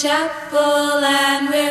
chapel and we're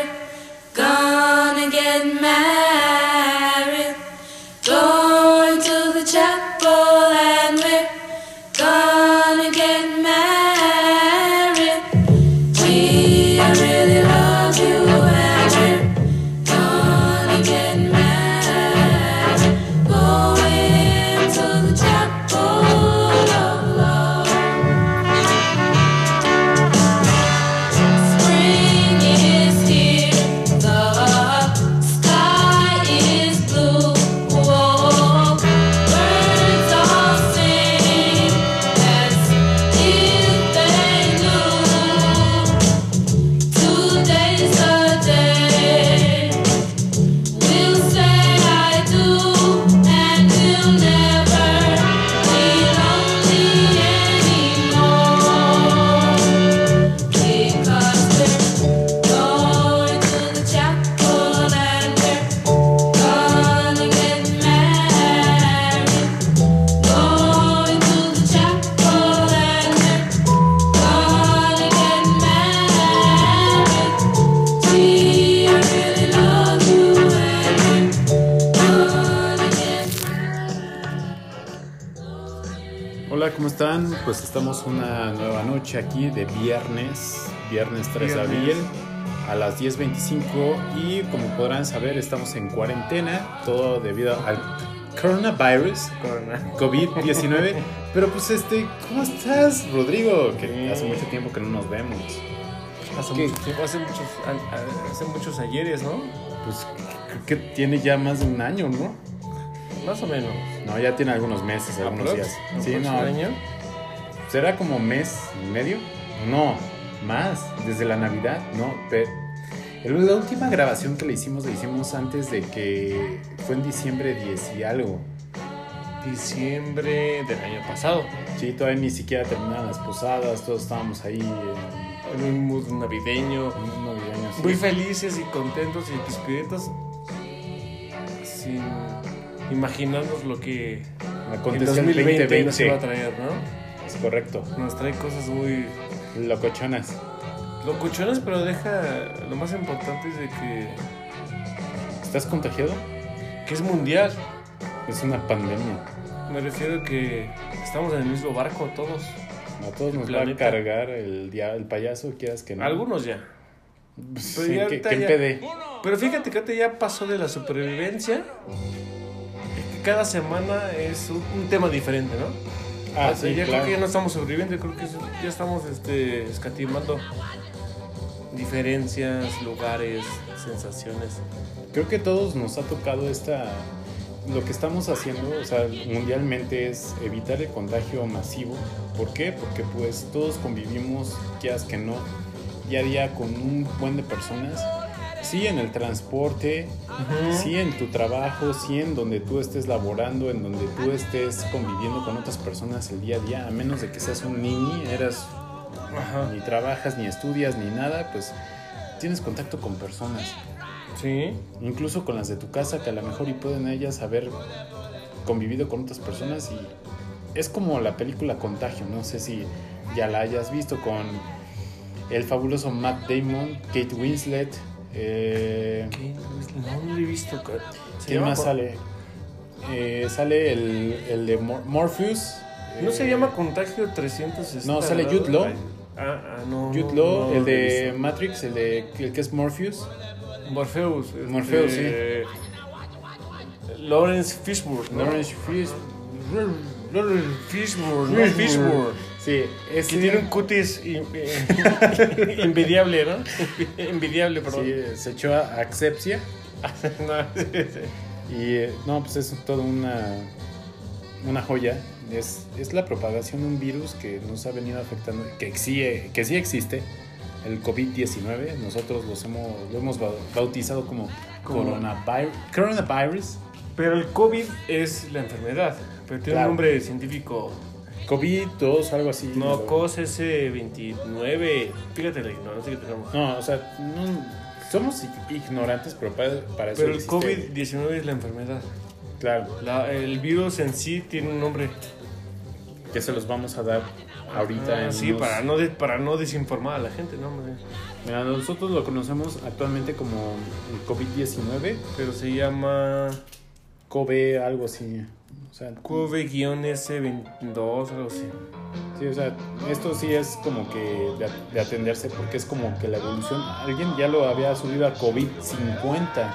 aquí de viernes, viernes 3 de abril a las 10.25 y como podrán saber estamos en cuarentena, todo debido al coronavirus, Corona. COVID-19. Pero pues este, ¿cómo estás, Rodrigo? Que hace mucho tiempo que no nos vemos. Hace ¿Qué? mucho tiempo, hace muchos, hace muchos ayeres, ¿no? Pues creo que tiene ya más de un año, ¿no? Más o menos. No, ya tiene algunos meses, algunos días. Sí, no, un año. ¿Será como mes y medio? No, más, desde la Navidad, no. Pero la última grabación que le hicimos, la hicimos antes de que fue en diciembre 10 y algo. Diciembre del año pasado. Sí, todavía ni siquiera terminaban las posadas, todos estábamos ahí en En un mood navideño. un navideño. sí. Muy felices y contentos y pispiritos. Sin imaginarnos lo que Aconteció el 2020 nos iba a 2020. traer, ¿no? Correcto. Nos trae cosas muy Locochonas. locuchones, pero deja. Lo más importante es de que, ¿Estás contagiado? que es mundial. Es una pandemia. Me refiero a que estamos en el mismo barco todos. A todos nos Planeta. va a cargar el, el payaso, quieras que no. Algunos ya. Pues, Pero sí, ya empede. Pero fíjate que ahorita ya pasó de la supervivencia. que Cada semana es un, un tema diferente, ¿no? Ah, sea, sí, ya claro. creo que ya no estamos sobreviviendo, creo que ya estamos este, escatimando diferencias, lugares, sensaciones. Creo que todos nos ha tocado esta. Lo que estamos haciendo, o sea, mundialmente es evitar el contagio masivo. ¿Por qué? Porque pues todos convivimos, quieras que no, día a día con un buen de personas. Sí, en el transporte, sí en tu trabajo, sí en donde tú estés laborando, en donde tú estés conviviendo con otras personas el día a día, a menos de que seas un niño, eras Ajá. ni trabajas, ni estudias, ni nada, pues tienes contacto con personas. Sí. Incluso con las de tu casa, que a lo mejor y pueden ellas haber convivido con otras personas y es como la película Contagio, no sé si ya la hayas visto con el fabuloso Matt Damon, Kate Winslet, eh, ¿Qué? No, lo he visto. ¿Se ¿quién más sale? Eh, sale el, el de Mor- Morpheus. ¿No se eh, llama Contagio 360? No, sale? Jude Law. Ah, ah, no. Jude no, Law, no el de. Matrix, el de el que es Morpheus. Morpheus. este, Morpheus, sí. Lawrence Fishburne. Lawrence Fishburne. Lawrence Fishburne. Fishburne. Sí, es Que tiene un cutis in- eh, envidiable, ¿no? Envidiable, perdón. Sí, se echó a Axepsia. No, sí, sí. Y eh, no, pues es toda una, una joya. Es, es la propagación de un virus que nos ha venido afectando, que sí, eh, que sí existe, el COVID-19. Nosotros los hemos, lo hemos ba- bautizado como Como- coronavirus. coronavirus. Pero el COVID es la enfermedad. Pero tiene Claro. un nombre científico. COVID-2 algo así. No, COS S29. Fíjate la ignorancia que tenemos. No, o sea, no- somos ignorantes, pero para, para eso Pero el existe- COVID-19 es la enfermedad. Claro, La- el virus en sí tiene un nombre. que se los vamos a dar ahorita Ah, en sí, unos- para no, de- para no desinformar a la gente, ¿no? hombre? Mira, nosotros lo conocemos actualmente como el COVID-19, Pero se llama COVID, algo así. O sea, QV-S22, algo así. sí, o sea, esto sí es como que de, de atenderse porque es como que la evolución. Alguien ya lo había subido a COVID-50.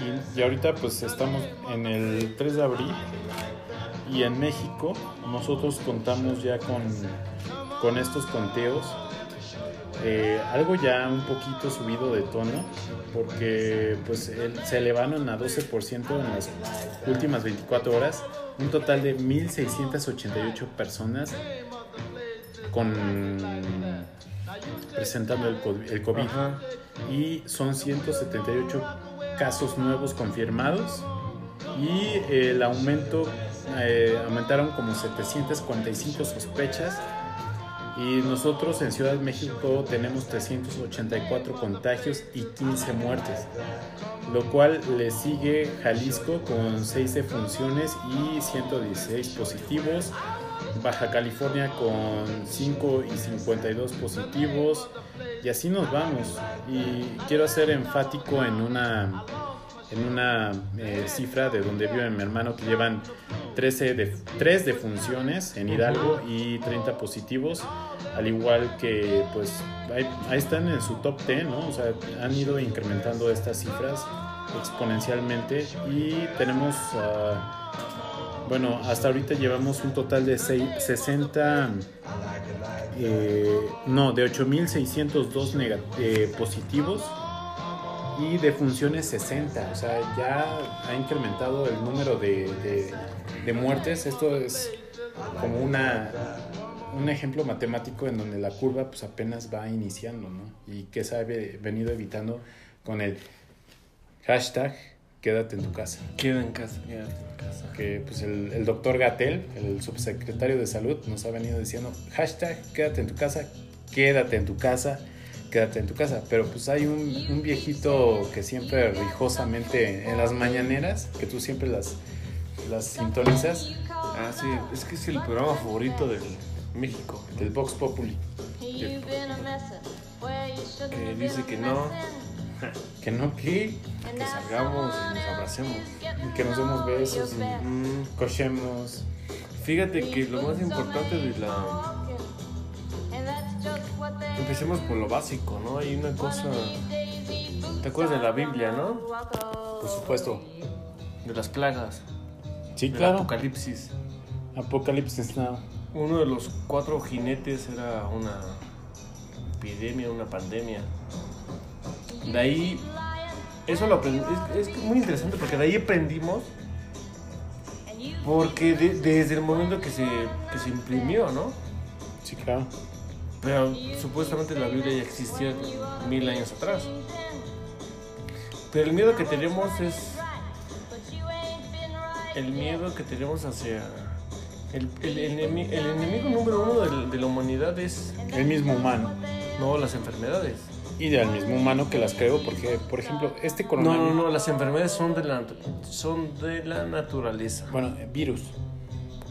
Y, y ahorita pues estamos en el 3 de abril y en México nosotros contamos ya con, con estos conteos. Eh, algo ya un poquito subido de tono porque pues se elevaron a 12% en las últimas 24 horas un total de 1688 personas con presentando el co- el COVID. Y son 178 casos nuevos confirmados y el aumento eh, aumentaron como 745 sospechas y nosotros en Ciudad de México tenemos 384 contagios y 15 muertes, lo cual le sigue Jalisco con 6 defunciones y 116 positivos, Baja California con 5 y 52 positivos y así nos vamos. Y quiero hacer enfático en una en una eh, cifra de donde vive mi hermano que llevan 13 de, 3 defunciones en Hidalgo y 30 positivos, al igual que pues ahí, ahí están en su top 10, ¿no? O sea, han ido incrementando estas cifras exponencialmente y tenemos, ah, bueno, hasta ahorita llevamos un total de seis- 60, eh, no, de 8.602 nega- eh, positivos y de funciones 60. O sea, ya ha incrementado el número de, de- de muertes. Esto es como una, un ejemplo matemático en donde la curva pues apenas va iniciando, ¿no? Y que se ha ve- venido evitando con el hashtag quédate en tu casa. Queda en casa, quédate en casa. Que pues el, el doctor Gatel, el subsecretario de salud, nos ha venido diciendo hashtag quédate en tu casa, quédate en tu casa quédate en tu casa. Pero pues hay un, un viejito que siempre rijosamente en las mañaneras, que tú siempre las, las sintonizas, Ah, sí, es que es el programa favorito de México. del Vox Populi. Que dice que no, Que no, que, que salgamos y nos abracemos. que nos demos besos y Mm, cochemos. fíjate que lo más importante de la... Empecemos por lo básico, ¿no? Hay una cosa... ¿Te acuerdas de la Biblia, no? Por supuesto. De las plagas. Sí, del claro. Apocalipsis. Apocalipsis Now. Uno de los cuatro jinetes era una epidemia, una pandemia. De ahí, eso lo aprendí, es, es muy interesante porque de ahí aprendimos, porque de- desde el momento que se, que se imprimió, ¿no? Sí, claro. Pero supuestamente la Biblia ya existía mil años atrás. Pero el miedo que tenemos es el miedo que tenemos hacia... El, el, el enemigo número uno de, la humanidad es El mismo humano. no las enfermedades. Y del mismo humano que las creo, porque, por ejemplo, este No, coronavirus. no, no, las enfermedades son de la, son de la naturaleza. Bueno, virus.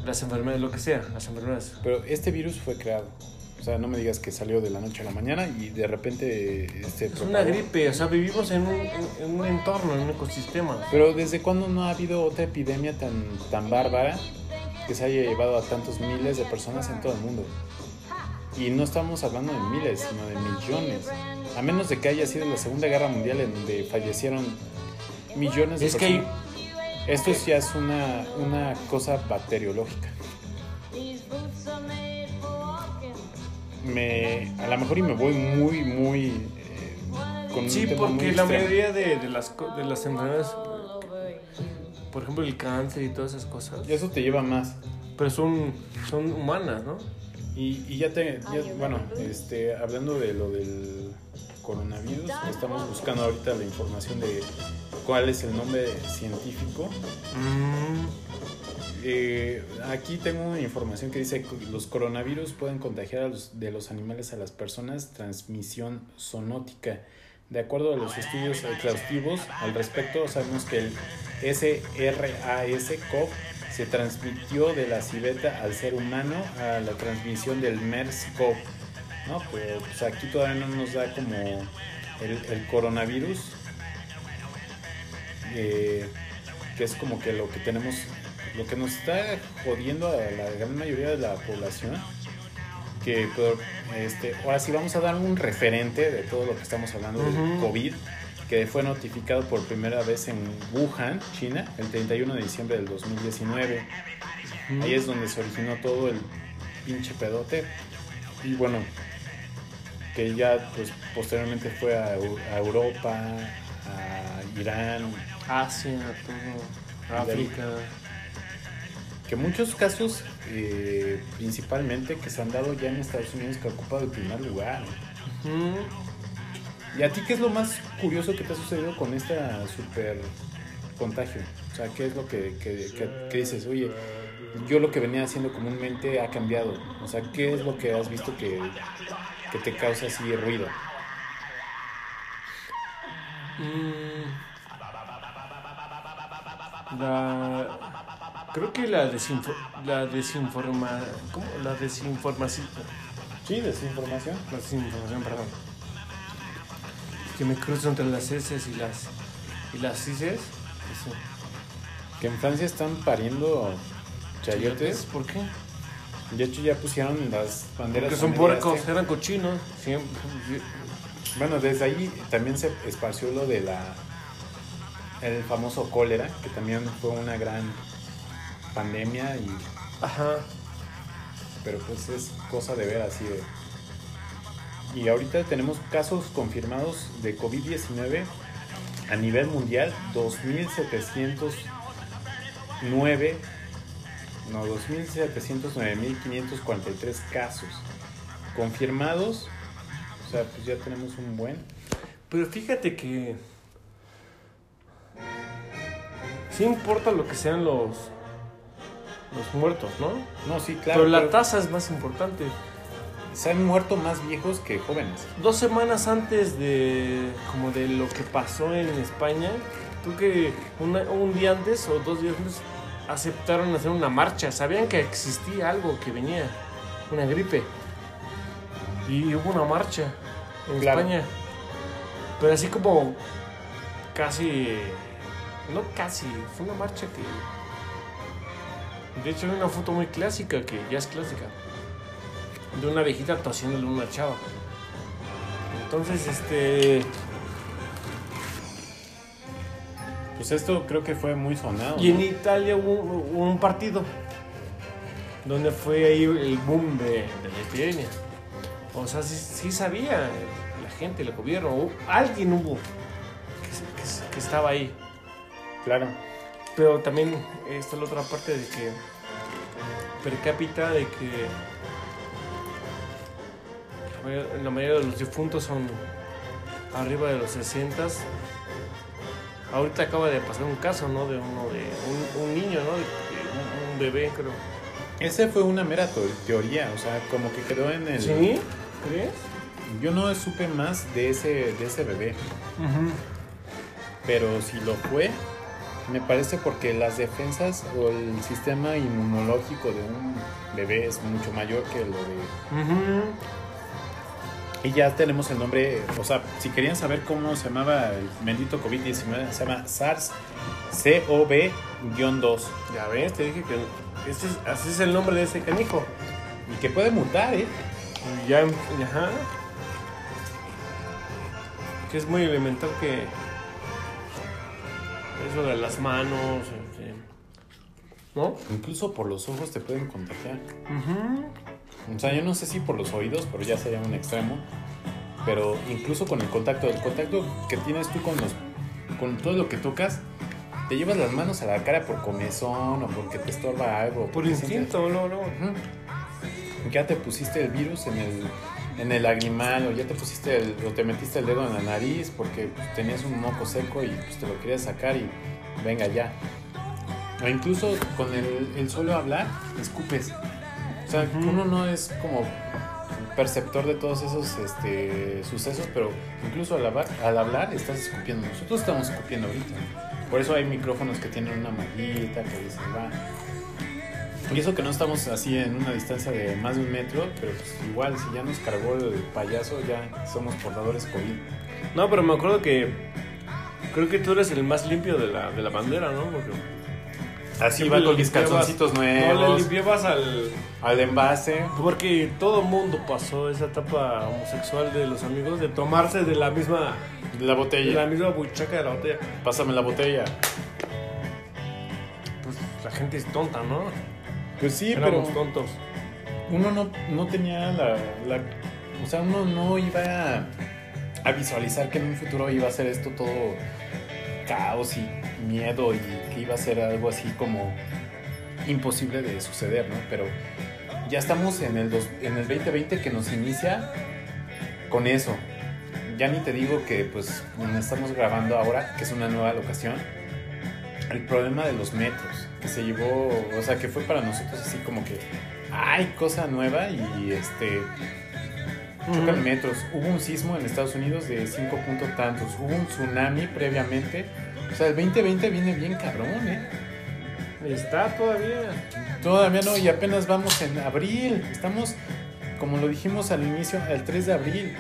Las enfermedades, lo que sea, las enfermedades. Pero este virus fue creado. O sea, no me digas que salió de la noche a la mañana y de repente este Es una gripe, o sea, vivimos en un, en- un entorno, en un ecosistema. Pero ¿desde cuándo no ha habido otra epidemia tan, tan bárbara que se haya llevado a tantos miles de personas en todo el mundo? Y no estamos hablando de miles, sino de millones. A menos de que haya sido la Segunda Guerra Mundial en donde fallecieron millones de Es que personas. Esto ya es una, una cosa bacteriológica. Me, a lo mejor y me voy muy, muy... eh, con un sí, muy porque la extremo. mayoría de, de las, de las enfermedades, por ejemplo, el cáncer y todas esas cosas, Y eso te lleva más. pero son, son humanas, ¿no? Y, y ya te, ya- bueno, este, hablando de lo del coronavirus, estamos buscando ahorita la información de cuál es el nombre científico. Mm, Eh, aquí tengo una información que dice que los coronavirus pueden contagiar a los- de los animales a las personas transmisión zoonótica. De acuerdo a los estudios exhaustivos al respecto, sabemos que el SRAS-CoV se transmitió de la civeta al ser humano a la transmisión del MERS-CoV. ¿no? Pero pues, aquí todavía no nos da como el, el coronavirus, eh, que es como que lo que tenemos, lo que nos está jodiendo a la gran mayoría de la población. Que este, ahora sí vamos a dar un referente de todo lo que estamos hablando del Ujú. COVID, que fue notificado por primera vez en Wuhan, China, el 31 de diciembre del 2019. Ahí es donde se originó todo el pinche pedote. Y bueno, que ya pues posteriormente fue a, a Europa, a Irán, Asia, todo. África. Que muchos casos eh, principalmente que se han dado ya en Estados Unidos que ha ocupado el primer lugar. ¿Y a ti qué es lo más curioso que te ha sucedido con esta super contagio? O sea, ¿qué es lo que, que- que- que dices? Oye, yo lo que venía haciendo comúnmente ha cambiado. O sea, ¿qué es lo que has visto que, que te causa así ruido? Mm. La, creo que la, desinfo, la desinforma, ¿cómo? La desinformación, Sí, desinformación. la desinformación, perdón. Que me cruzo entre las S y las y las ICs. Eso. Que en Francia están pariendo chayotes. ¿Por qué? De hecho, ya pusieron las banderas. Porque son media puercos, eran cochinos. Siempre. Bueno, desde ahí también se esparció lo de la. El famoso cólera, que también fue una gran pandemia, y, Ajá. pero pues es cosa de ver así de. Y ahorita tenemos casos confirmados de COVID-19 a nivel mundial, 2.709, no, 2.709.543 casos confirmados. O sea, pues ya tenemos un buen. Pero fíjate que. Sí importa lo que sean los. Los muertos, ¿no? No, sí, claro. pero la pero tasa es más importante. se han muerto más viejos que jóvenes. Dos semanas antes de. como de lo que pasó en España, creo que una- un día antes o dos días antes aceptaron hacer una marcha. Sabían que existía algo que venía, una gripe. Y hubo una marcha en Claro. España. Pero así como casi. No casi, fue una marcha que. De hecho, hay una foto muy clásica que ya es clásica. De una viejita tosiéndole a una chava. Entonces, este. Pues esto creo que fue muy sonado. Y en ¿no? Italia hubo, hubo un partido donde fue ahí el boom de, de la epidemia. O sea, sí, sí sabía la gente, el gobierno, o alguien hubo que, se- que- que estaba ahí. Claro. Pero también está la otra parte de que per cápita de que la mayor- la mayoría de los difuntos son arriba de los 60. Ahorita acaba de pasar un caso, ¿no? De uno de un, un niño, ¿no? De, un, un bebé, creo. Ese fue una mera teoría, o sea, como que quedó en el... ¿Sí? ¿Crees? Yo no supe más de ese, de ese bebé, pero si lo fue, me parece porque las defensas o el sistema inmunológico de un bebé es mucho mayor que lo de... Y ya tenemos el nombre, o sea, si querían saber cómo se llamaba el bendito COVID-19, se llama SARS-CoV-2. Ya ves, te dije que este es- así es el nombre de ese canijo. Y que puede mutar, ¿eh? Ya, ajá. Que es muy elemental que eso de las manos, este, ¿no? Incluso por los ojos te pueden contagiar. O sea, yo no sé si por los oídos, pero ya sería un extremo. Pero incluso con el contacto, el contacto que tienes tú con los, con todo lo que tocas, te llevas las manos a la cara por comezón o porque te estorba algo. Por porque sientes- instinto, no. Ya te pusiste el virus en el, en el lagrimal o ya te pusiste el, o te metiste el dedo en la nariz porque pues, tenías un moco seco y pues, te lo querías sacar y venga ya. O incluso con el, el solo hablar, escupes. O sea, uno no es como perceptor de todos esos este, sucesos, pero incluso al hablar, al hablar estás escupiendo. Nosotros estamos escupiendo ahorita. Por eso hay micrófonos que tienen una maguita que dicen, va. Y eso que no estamos así en una distancia de más de un metro, pero pues igual, si ya nos cargó el payaso, ya somos portadores COVID. No, pero me acuerdo que. Creo que tú eres el más limpio de la, de la bandera, ¿no? Porque Así va con mis calzoncitos No, le nuevos, limpiabas al. al envase. Porque todo mundo pasó esa etapa homosexual de los amigos de tomarse de la misma. La De la botella. misma buchaca de la botella. Pásame la botella. Pues la gente es tonta, ¿no? Pues sí, pero Éramos tontos. uno no, no tenía la, la- O sea, uno no iba a, a visualizar que en un futuro iba a ser esto todo caos y miedo y que iba a ser algo así como imposible de suceder, ¿no? Pero ya estamos en el, dos- en el 2020 que nos inicia con eso. Ya ni te digo que pues estamos grabando ahora, que es una nueva locación, el problema de los metros, que se llevó, o sea, que fue para nosotros así como que, ay, cosa nueva y este, chocan metros. Hubo un sismo en Estados Unidos de 5 puntos tantos, hubo un tsunami previamente. O sea, el 2020 viene bien cabrón, ¿eh? Está todavía. Todavía no, y apenas vamos en abril. Estamos, como lo dijimos al inicio, el 3 de abril.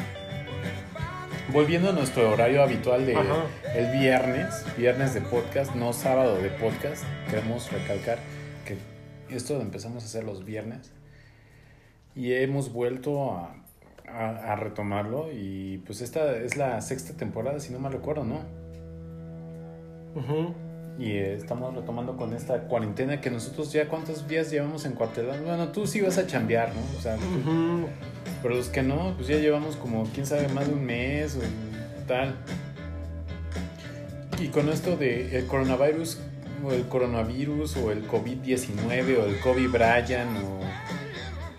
Volviendo a nuestro horario habitual de Ajá. el viernes, viernes de podcast, no sábado de podcast. Queremos recalcar que esto lo empezamos a hacer los viernes y hemos vuelto a, a- a retomarlo y pues esta es la sexta temporada, si no mal recuerdo, ¿no? Ujú. Y eh, estamos retomando con esta cuarentena que nosotros ya cuántos días llevamos en cuartelán. Bueno, tú sí vas a chambear, ¿no? O sea, Ujú. pero los que no, pues ya llevamos como, quién sabe, más de un mes o tal. Y con esto de el coronavirus, o el coronavirus, o el COVID-19, o el COVID Brian, o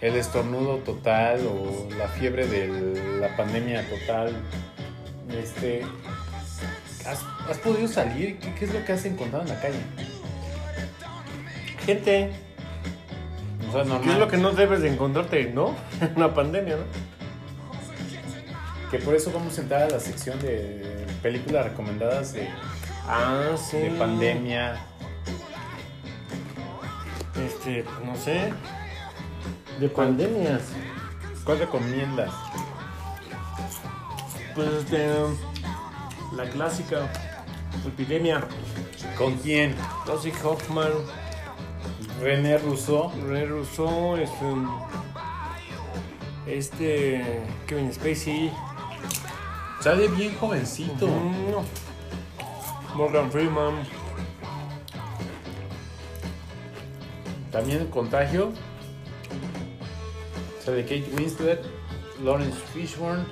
el estornudo total, o la fiebre de la pandemia total, este... ¿Has, has podido salir? ¿Qué, es lo que has encontrado en la calle? Gente, sea, normal. ¿qué es lo que no debes de encontrarte, no? Una pandemia, ¿no? Que por eso vamos a entrar a la sección de películas recomendadas de, Ah, sí. de pandemia. Este, no sé. De pandemias. ¿Cuál recomiendas? Pues este. La clásica. Epidemia. ¿Con quién? Dusty Hoffman. René Rousseau. René Rousseau. Este. Este. Kevin Spacey. Sale bien jovencito. Morgan Freeman. También el contagio. Sale Kate Winslet, Lawrence Fishburne.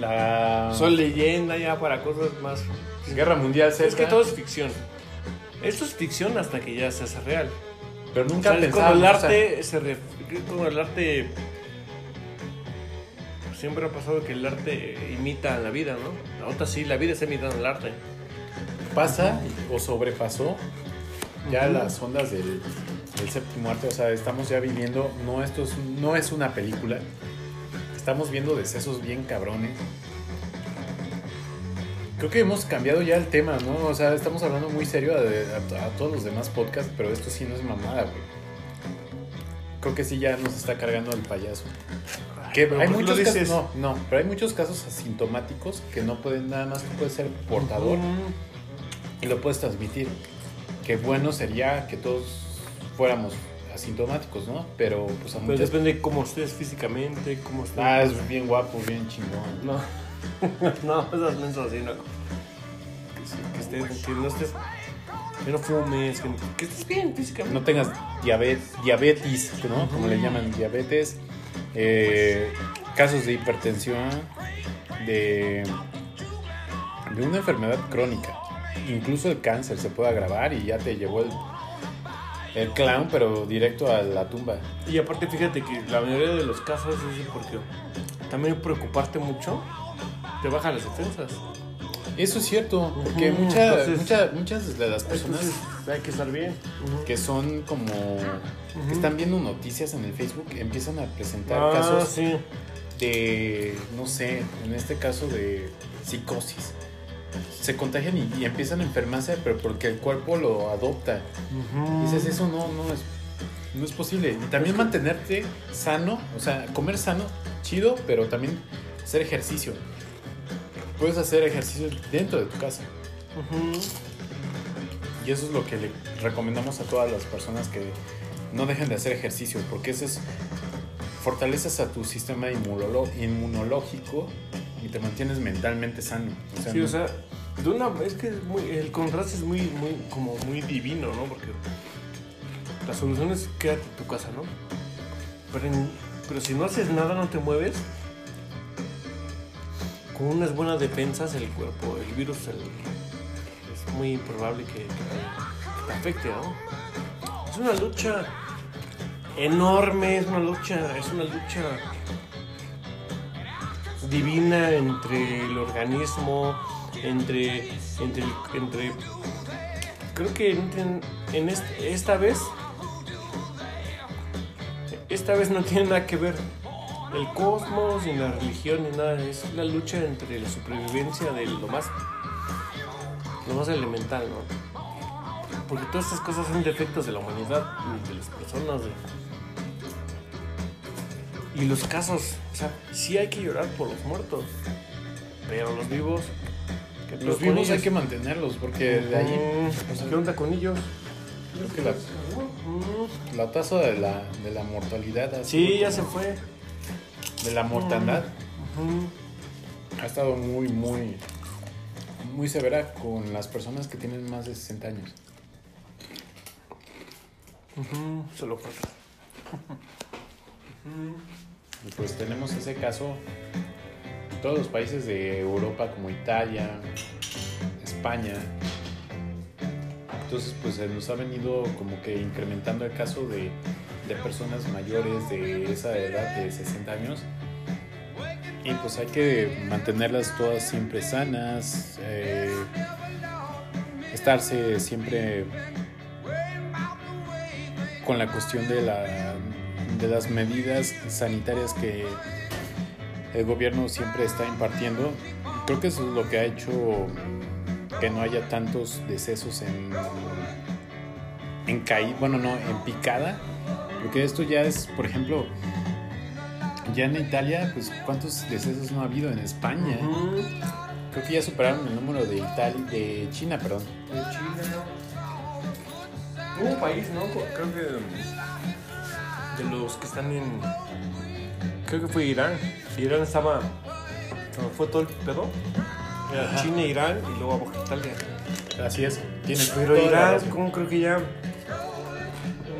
La Soy leyenda ya para cosas más. Guerra Mundial Z. Es que todo es ficción. Esto es ficción hasta que ya se hace real. Pero O nunca sea, es pensaba. como el arte se ref- como el arte siempre ha pasado que el arte imita la vida, ¿no? Ahorita sí, la vida está imitando el arte. pasa o sobrepasó ya las ondas del, del séptimo arte. O sea, estamos ya viviendo, no, esto es, no es una película. Estamos viendo decesos bien cabrones. Creo que hemos cambiado ya el tema, ¿no? O sea, estamos hablando muy serio a, a- a todos los demás podcasts, pero esto sí no es mamada, güey. Creo que sí ya nos está cargando el payaso. Que pero hay ¿por qué lo muchos casos, dices? no, no, pero hay muchos casos asintomáticos que no pueden, nada más tú puedes ser portador Ujú. y lo puedes transmitir. Qué bueno sería que todos fuéramos asintomáticos, ¿no? Pero pues a Pero muchas... depende de cómo estés físicamente, cómo estés. Ah, es bien guapo, bien chingón. No. no, esas mensos así, no. Que, sí, que, estés, que no estés. Que no fumes, que, que estés bien físicamente. No tengas diabetes, diabetes ¿no? Como le llaman, diabetes. eh, casos de hipertensión, de, de una enfermedad crónica. Incluso el cáncer se puede agravar y ya te llevó el, el clown, pero directo a la tumba. Y aparte, fíjate que la mayoría de los casos es porque también preocuparte mucho te baja las defensas. Eso es cierto, porque Ujú, mucha- entonces- mucha- muchas de las personas hay que estar bien. que son como que están viendo noticias en el Facebook empiezan a presentar Ah, casos sí. de no sé, en este caso de psicosis. se contagian y, y empiezan a enfermarse, pero porque el cuerpo lo adopta. Dices, eso no, no es, no es posible. Y también mantenerte sano, o sea, comer sano, chido, pero también hacer ejercicio. Puedes hacer ejercicio dentro de tu casa. Y eso es lo que le recomendamos a todas las personas que no dejen de hacer ejercicio, porque eso es fortaleces a tu sistema inmunológico y te mantienes mentalmente sano. O sea, Sí, o sea, de una es que es muy- el contraste es muy, muy, como muy divino, ¿no? Porque la solución es quédate en tu casa, ¿no? Pero, en- pero si no haces nada, no te mueves, con unas buenas defensas el cuerpo, el virus, es muy probable que, que te, afecte, ¿no? Es una lucha enorme, es una lucha, es una lucha divina entre el organismo, entre, entre, entre creo que en, esta vez, esta vez no tiene nada que ver el cosmos ni la religión ni nada, es la lucha entre la supervivencia de lo más, lo más elemental, ¿no? Porque todas estas cosas son defectos de la humanidad, de las personas, de, y los casos, o sea, sí hay que llorar por los muertos, pero los vivos, ¿qué pedo los vivos hay que mantenerlos, porque de ahí sea, ¿Qué onda con ellos? creo que la, la tasa de la, de la mortalidad Sí, ya se fue. De la mortandad ha estado muy, muy, muy severa con las personas que tienen más de 60 años. Se lo fue. Y pues tenemos ese caso en todos los países de Europa como Italia, España. Entonces pues se nos ha venido como que incrementando el caso de, de personas mayores de esa edad de 60 años. Y pues hay que mantenerlas todas siempre sanas, eh, estarse siempre con la cuestión de, la, de las medidas sanitarias que el gobierno siempre está impartiendo. Creo que eso es lo que ha hecho que no haya tantos decesos en, en caí, bueno, no, en picada. Porque esto ya es, por ejemplo, ya en Italia, pues cuántos decesos no ha habido en España. Creo que ya superaron el número de Italia, de China, perdón. De Chile, ¿no? Hubo un país, ¿no? Creo que de los que están en. Creo que fue Irán. Irán estaba. Fue todo el pedo. Ajá. China, Irán y luego abajo Italia. Así es. Tiene Pero Irán, como creo que ya.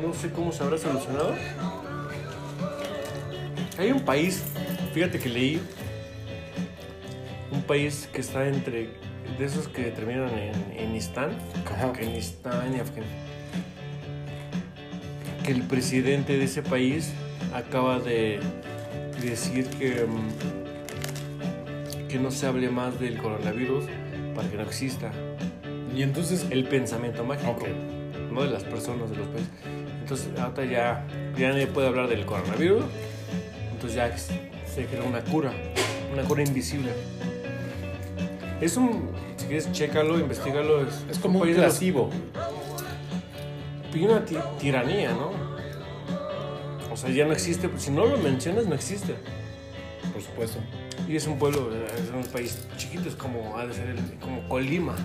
No sé cómo se habrá solucionado. Hay un país, fíjate que leí. Un país que está entre. De esos que terminan en, en Istán. Afganistán y Afganistán. Que el presidente de ese país acaba de decir que. mm, que no se hable más del coronavirus para que no exista Y entonces, el pensamiento mágico, Ok. no de las personas, de los países. Entonces, ahorita ya, ya nadie puede hablar del coronavirus, entonces ya se creó una cura, una cura invisible. Es un, si quieres, chécalo, investigalo. Es, es como un placebo. y una ti- tiranía, ¿no? O sea, ya no existe, si no lo mencionas, no existe. Por supuesto. Y es un pueblo, es un país chiquito, es como, ha de ser el- como Colima.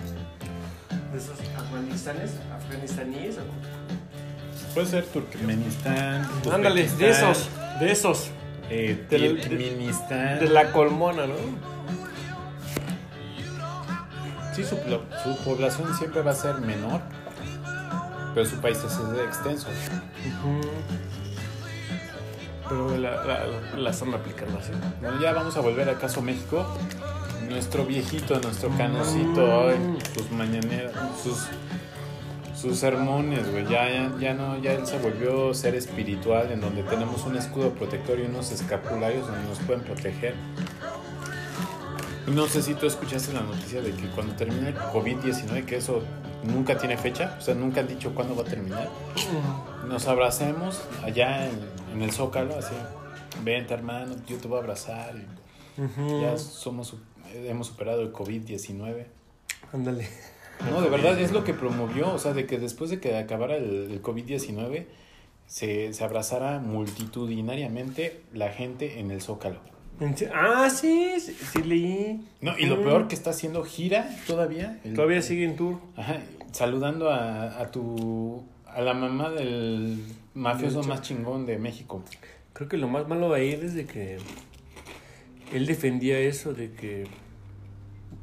De esos afganistanes, afganistaníes. Puede ser Turkmenistán. Ándale, de esos, de esos, Eh, de- de la colmona, ¿no? Sí, su, población siempre va a ser menor, pero su país es extenso. Pero la, la, la están aplicando así. Bueno, ya vamos a volver al caso México. Nuestro viejito, nuestro canocito, ay, sus mañaneras, sus, sus sermones, güey. Ya, ya, ya no, ya él se volvió ser espiritual, en donde tenemos un escudo protector y unos escapularios donde nos pueden proteger. No sé si tú escuchaste la noticia de que cuando termine el COVID-19, que eso nunca tiene fecha, o sea, nunca han dicho cuándo va a terminar. Nos abracemos allá en, en el Zócalo, así. Vente, hermano, yo te voy a abrazar. y ya somos, hemos superado el COVID-19. Ándale. No, de verdad es lo que promovió, o sea, de que después de que acabara el, el COVID-19 se, se abrazara multitudinariamente la gente en el Zócalo. ¿En se- Ah, sí, sí, sí leí. No, y lo peor que está haciendo gira todavía. el- Todavía sigue en tour. Ajá, saludando a, a tu a la mamá del mafioso más chingón de México. Creo que lo más malo de ahí es de que él defendía eso de que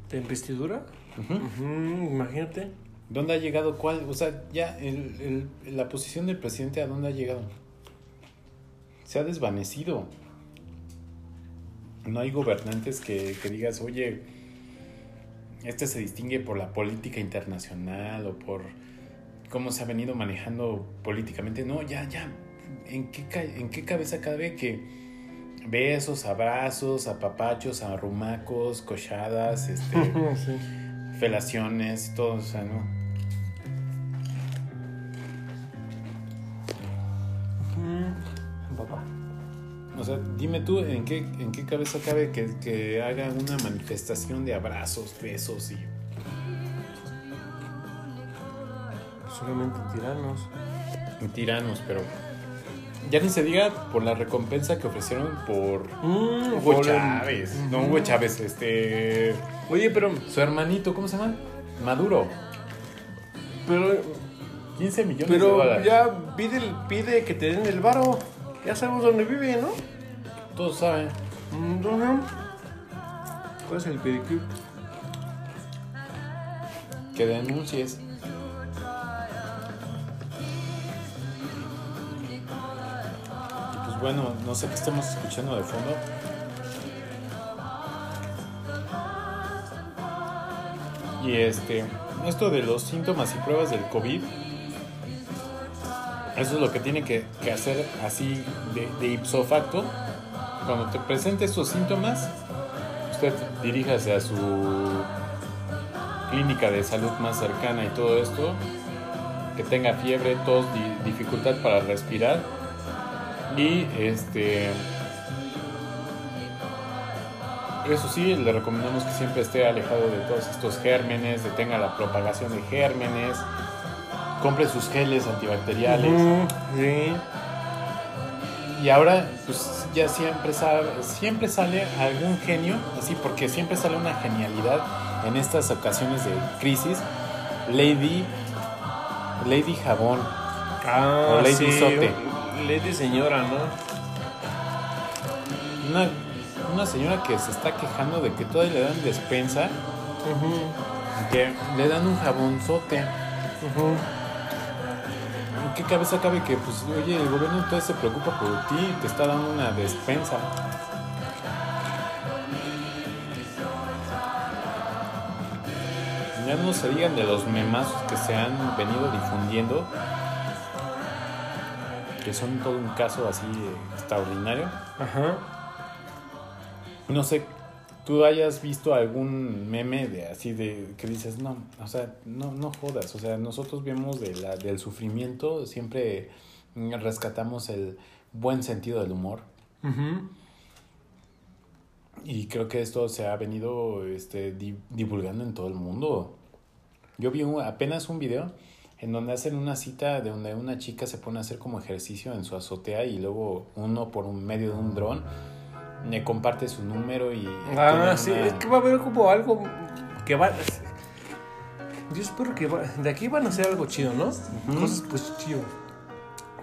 de investidura. Imagínate. ¿Dónde ha llegado cuál? O sea, ya el- el- la posición del presidente a dónde ha llegado. Se ha desvanecido. No hay gobernantes que, que digas, oye, este se distingue por la política internacional o por cómo se ha venido manejando políticamente. No, ya, ya. ¿En qué, en qué cabeza cabe que besos, abrazos, apapachos, arrumacos, cochadas, este, Sí. Felaciones, todo, o sea, ¿no? Papá. O sea, dime tú, ¿en qué, en qué cabeza cabe que, que haga una manifestación de abrazos, besos y... Solamente tiranos. tiranos, pero... Ya ni se diga por la recompensa que ofrecieron por Mm, Hugo por el- Chávez. No. Hugo Chávez, este... Oye, pero, Su hermanito, ¿cómo se llama? Maduro. pero, 15 millones de pero dólares. ya pide, pide que te den el varo. Ya sabemos dónde vive, ¿no? Todos saben. Mm. ¿Cuál es el pedicure? Que denuncies. Bueno, no sé qué estemos escuchando de fondo. Y este, esto de los síntomas y pruebas del COVID, eso es lo que tiene que, hacer así de, de ipso facto. Cuando te presente estos síntomas, usted diríjase a su clínica de salud más cercana y todo esto, que tenga fiebre, tos, di- dificultad para respirar y este eso sí, le recomendamos que siempre esté alejado de todos estos gérmenes, detenga la propagación de gérmenes, compre sus geles antibacteriales. Sí. Y ahora, pues ya siempre sale, siempre sale algún genio, así porque siempre sale una genialidad en estas ocasiones de crisis. Lady, Lady Jabón. Ah, O Lady sí. Sote. Lady señora, ¿no? Una, una señora que se está quejando de que todavía le dan despensa, Ujú, que le dan un jabonzote. ujú. ¿En qué cabeza cabe que, pues, oye, el gobierno entonces se preocupa por ti, te está dando una despensa? Ya no se digan de los memazos que se han venido difundiendo, que son todo un caso así extraordinario. Ajá. No sé, tú hayas visto algún meme de así de que dices, no, o sea, no, no jodas, o sea, nosotros vemos de la, del sufrimiento, siempre rescatamos el buen sentido del humor Ujú. y creo que esto se ha venido este, di- divulgando en todo el mundo. Yo vi un- apenas un video en donde hacen una cita de donde una chica se pone a hacer como ejercicio en su azotea y luego uno por un medio de un dron le comparte su número y Ah, sí, una- es que va a haber como algo que va. Yo espero que va- de aquí van a hacer algo chido, ¿no? Cosas pues chido.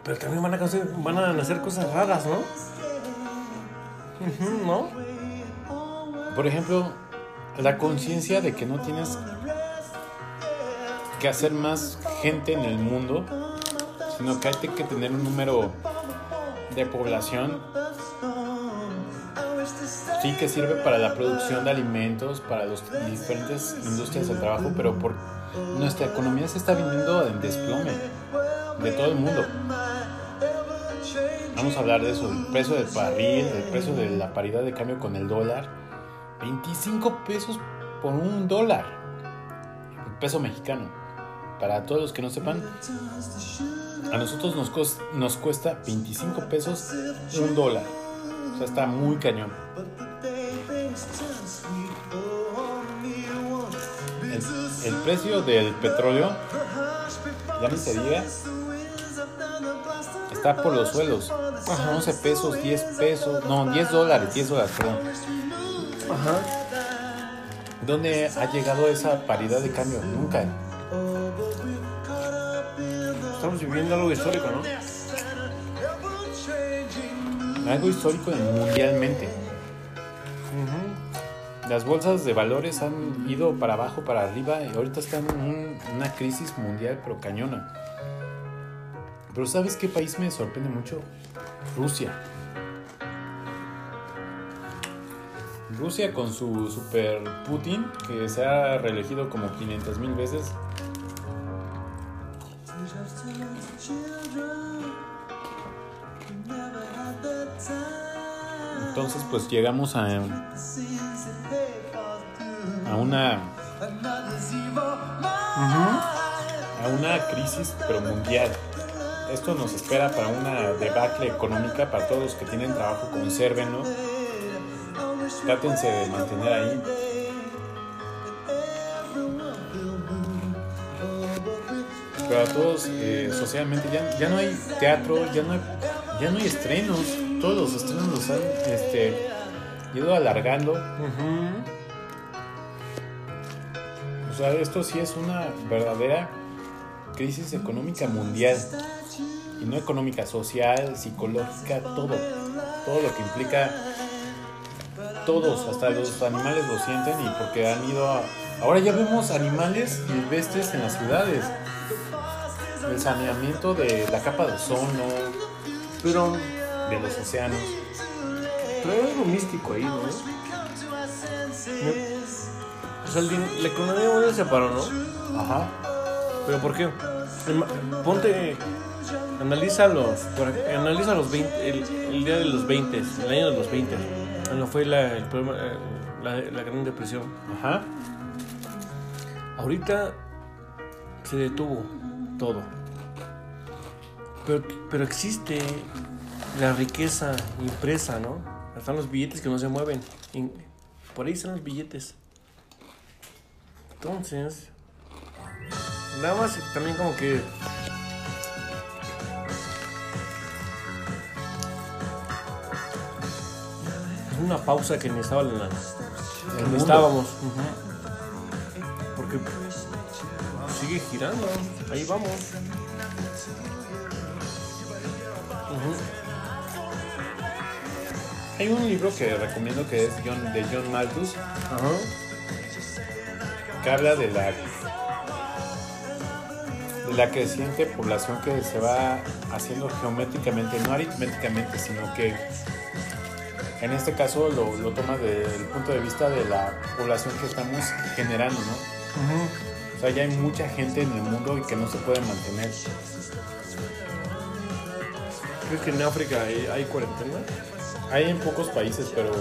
Pero también van a hacer, van a hacer cosas raras, ¿no? ¿No? Por ejemplo, la conciencia de que no tienes que hacer más gente en el mundo, sino que hay que tener un número de población sí que sirve para la producción de alimentos, para las diferentes industrias del trabajo, pero por nuestra economía se está viniendo en desplome de todo el mundo. Vamos a hablar de eso, del precio del barril, del precio de la paridad de cambio con el dólar. 25 pesos por un dólar. El peso mexicano. Para todos los que no sepan, a nosotros nos, cos- nos cuesta 25 pesos un dólar. O sea, está muy cañón. El- el precio del petróleo, ya ni se diga, está por los suelos. 11 pesos, 10 pesos, no, 10 dólares, 10 dólares, perdón. Ajá. ¿Dónde ha llegado esa paridad de cambio? Nunca. Estamos viviendo algo histórico, ¿no? Algo histórico mundialmente. Las bolsas de valores han ido para abajo, para arriba y ahorita están en un- una crisis mundial pero cañona. Pero ¿sabes qué país me sorprende mucho? Rusia. Rusia con su super Putin, que se ha reelegido como 500 mil veces. Entonces pues llegamos a, a una a una crisis pero mundial. Esto nos espera para una debacle económica para todos los que tienen trabajo, consérvenlo. Trátense de mantener ahí. Pero a todos eh, socialmente ya, ya no hay teatro, ya no hay, ya no hay estrenos. Todos los estrenos los han este, ido alargando. O sea, esto sí es una verdadera crisis económica mundial. Y no económica, social, psicológica, todo. Todo lo que implica. Todos, hasta los animales lo sienten y porque han ido a... Ahora ya vemos animales silvestres en las ciudades. El saneamiento de la capa de ozono, Pero, de los océanos. pero hay algo místico ahí, ¿no? O sea, el la economía mundial se paró, ¿no? Ajá. ¿Pero por qué? Ponte, analiza los, analiza los 20, el, el día de los 20, el año de los 20, cuando fue la, el problema, eh, la, la Gran Depresión. Ajá. Ahorita se detuvo todo. Pero, pero existe la riqueza impresa, ¿no? Están los billetes que no se mueven. Por ahí están los billetes. Entonces, nada más también como que... Es una pausa que necesitaba la, mundo. necesitábamos. Porque sigue girando. Ahí vamos. Ujú. Hay un libro que recomiendo que es John, de John Malthus, Ajá. que habla de la de la creciente población que se va haciendo geométricamente, no aritméticamente, sino que en este caso lo, lo toma desde el punto de vista de la población que estamos generando, ¿no? O sea, ya hay mucha gente en el mundo y que no se puede mantener. ¿Crees que en África hay, hay cuarentena? Hay en pocos países, pero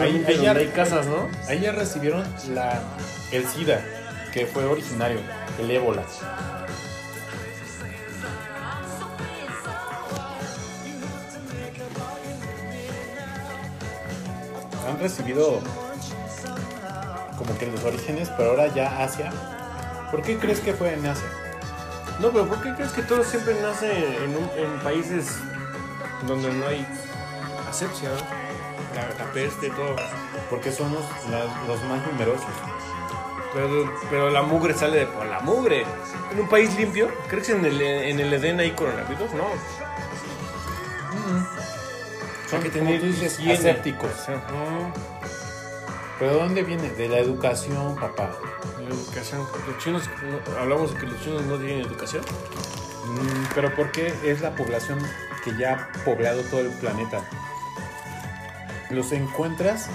ahí ya- hay casas, ¿no? ahí ya recibieron la, el SIDA, que fue originario, el ébola. Han recibido como que los orígenes, pero ahora ya Asia. ¿Por qué crees que fue en Asia? No, pero ¿por qué crees que todo siempre nace en, un- en países donde no hay asepsia? La, la peste, todo. Porque son los, la- los más numerosos. Pero, pero la mugre sale de por la mugre. En un país limpio, ¿crees que en el, en el Edén hay coronavirus? No. Son, que como tener tú dices, higiene. asépticos. Ajá. ¿Pero de dónde viene? De la educación, papá. La educación. Los chinos, no- hablamos de que los chinos no tienen educación. Mm, Pero ¿por qué es la población que ya ha poblado todo el planeta? Los encuentras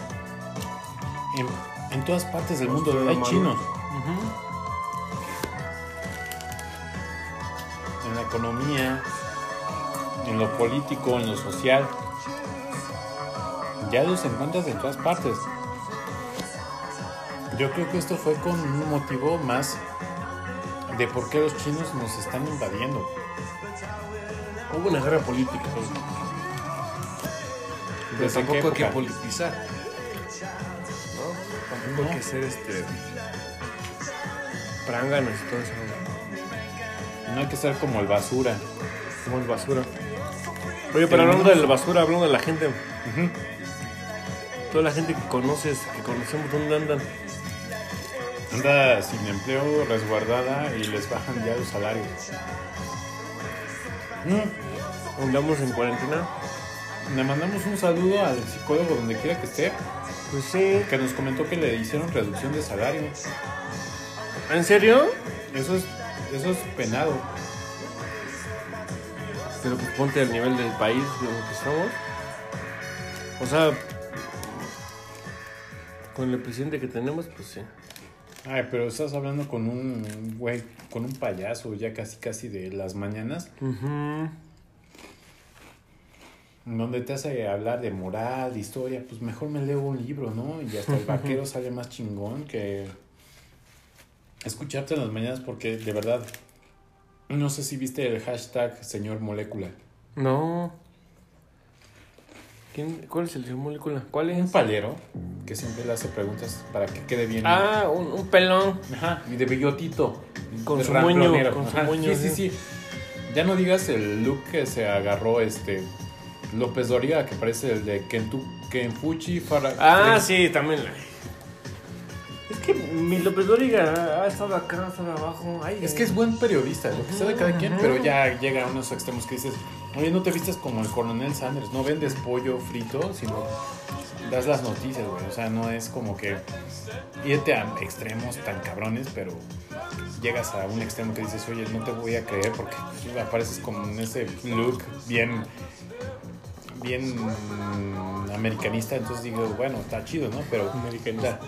en, en todas partes del mundo. Hay chinos. En la economía, en lo político, en lo social. Ya los encuentras en todas partes. Yo creo que esto fue con un motivo más de por qué los chinos nos están invadiendo. Hubo una guerra política. Pero ¿Desde qué tampoco hay que politizar. ¿no? Tampoco hay que ser este. Pránganos y todo eso. No hay que ser como el basura. Como el basura. Oye, pero hablando del basura, hablando de la gente. Toda la gente que conoces, que conocemos, ¿dónde andan? Anda sin empleo, resguardada y les bajan ya los salarios. Andamos en cuarentena. Le mandamos un saludo al psicólogo donde quiera que esté, Pues sí. que nos comentó que le hicieron reducción de salario. ¿En serio? Eso es, eso es penado. Pero pues ponte al nivel del país de lo que estamos. O sea, con el presidente que tenemos, pues sí. Ay, pero estás hablando con un güey, con un payaso ya casi casi de las mañanas, donde te hace hablar de moral, de historia, pues mejor me leo un libro, ¿no? Y hasta el vaquero sale más chingón que escucharte en las mañanas porque de verdad, no sé si viste el hashtag señor molécula. No. ¿Quién, ¿Cuál es el de molécula? ¿Cuál Un es? palero que siempre le hace preguntas para que quede bien. Ah, un, un pelón. Ajá, y de bigotito. Con de su ramplonero. con su Sí, sí, sí. sí. Ya no digas el look que se agarró este López Doriga, que parece el de Kentu, Kenfuchi Farah. Ah, sí, también. Es que mi López Dóriga ha estado acá, ha estado abajo. Ay, Es que es buen periodista, lo que sea de cada quien, pero ya llega a unos extremos que dices, oye, no te vistes como el coronel Sanders, no vendes pollo frito, sino das las noticias, güey. O sea, no es como que irte a extremos tan cabrones, pero llegas a un extremo que dices, oye, no te voy a creer porque apareces como en ese look bien bien americanista, entonces digo, bueno, está chido, ¿no? Pero Americanista.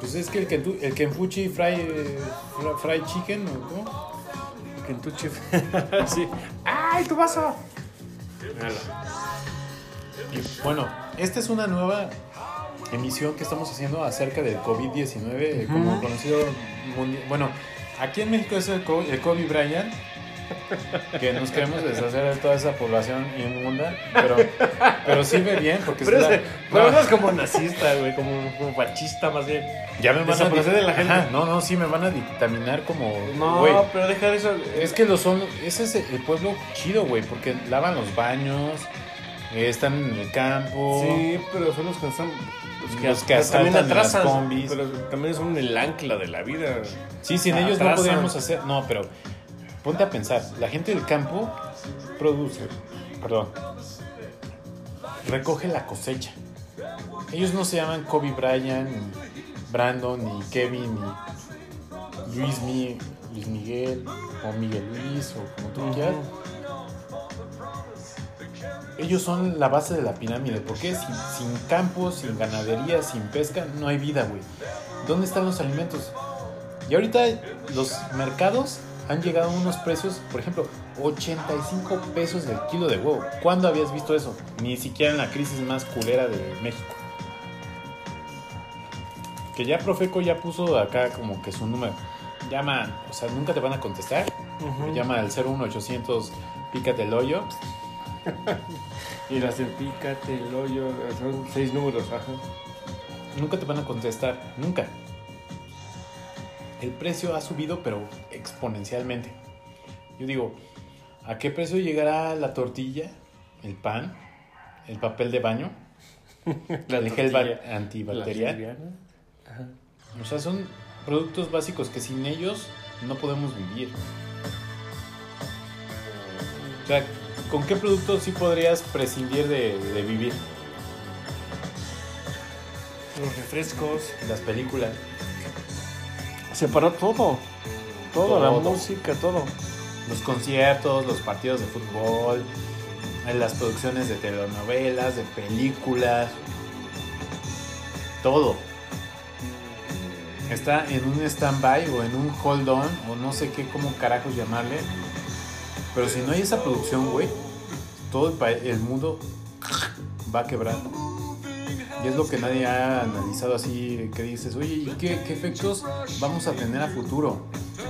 pues es que el, Kentu- el Fried, fry- fried Chicken, ¿o cómo? Kentucky. sí. ¡Ay, tu vaso! Y, bueno, esta es una nueva emisión que estamos haciendo acerca del COVID-19, eh, como Ujú. conocido mundial. Bueno, aquí en México es el, el Kobe Bryant, que nos queremos deshacer de toda esa población inmunda, pero, pero sirve bien porque Pero, es la- pero no, no es como nazista, güey, como, como fascista más bien. ya me van a desaparecer de la gente. Ajá, no, no, sí me van a dictaminar como No, güey, pero deja de eso. Es que lo son, ese es el pueblo chido, güey, porque lavan los baños, eh, están en el campo. Sí, pero son los que están. Los que también en las atrasan. combis. Pero también son el ancla de la vida. Sí, sin ellos no Atrasan. podríamos hacer. No, pero ponte a pensar, la gente del campo produce, perdón, recoge la cosecha. Ellos no se llaman Kobe Bryant, ni Brandon, ni Kevin, ni Luis, Mi- Luis Miguel, o Miguel Luis, o como tú quieras. Ellos son la base de la pirámide, porque sin, sin campo, sin ganadería, sin pesca, no hay vida, güey. ¿Dónde están los alimentos? Y ahorita los mercados han llegado a unos precios, por ejemplo, 85 pesos del kilo de huevo. ¿Cuándo habías visto eso? Ni siquiera en la crisis más culera de México. Que ya Profeco ya puso acá como que su número. Llama, o sea, nunca te van a contestar. Llama al 01800, pícate el hoyo. Y las del pícate, el hoyo, son seis números, ajá. Nunca te van a contestar, nunca. El precio ha subido, pero exponencialmente. Yo digo, ¿a qué precio llegará la tortilla, el pan, el papel de baño, el gel antibacterial? la. O sea, son productos básicos que sin ellos no podemos vivir. O sea, ¿con qué productos sí podrías prescindir de, de vivir? Los refrescos. Las películas. Se paró todo. Todo, la Todo. música, todo. los conciertos, los partidos de fútbol, las producciones de telenovelas, de películas, todo. Está en un stand-by o en un hold on o no sé qué, cómo carajos llamarle. Pero si no hay esa producción, güey, todo el, el mundo va a quebrar. Y es lo que nadie ha analizado así, que dices, oye, ¿y qué, qué efectos vamos a tener a futuro?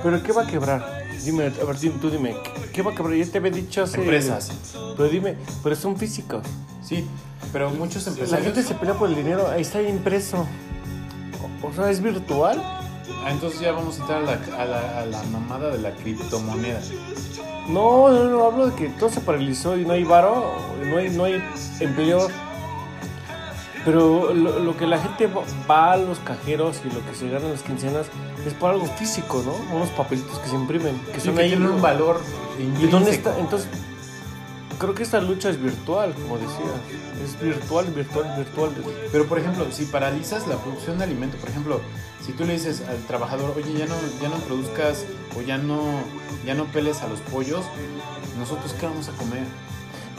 ¿Pero qué va a quebrar? Dime, a ver, tú dime, ¿qué- ¿qué va a quebrar? Ya te había dicho hace... Empresas. Pero dime, pero son físicos. Sí, pero muchos La empresarios... gente se pelea por el dinero, ahí está impreso. O, o sea, es virtual. Ah, entonces ya vamos a entrar a la, a la, a la mamada de la criptomoneda. No, no, no, hablo de que todo se paralizó y no hay varo, no hay, no hay empleo. Pero lo, lo que la gente va- a los cajeros y lo que se gana en las quincenas es por algo físico, ¿no? Unos papelitos que se imprimen, que son que ahí. tienen un valor ¿Y dónde está? Entonces, creo que esta lucha es virtual, como decía. Es virtual, virtual, virtual. Pero por ejemplo, si paralizas la producción de alimento, por ejemplo, si tú le dices al trabajador, oye, ya no, ya no produzcas o ya no, ya no peles a los pollos, nosotros qué vamos a comer?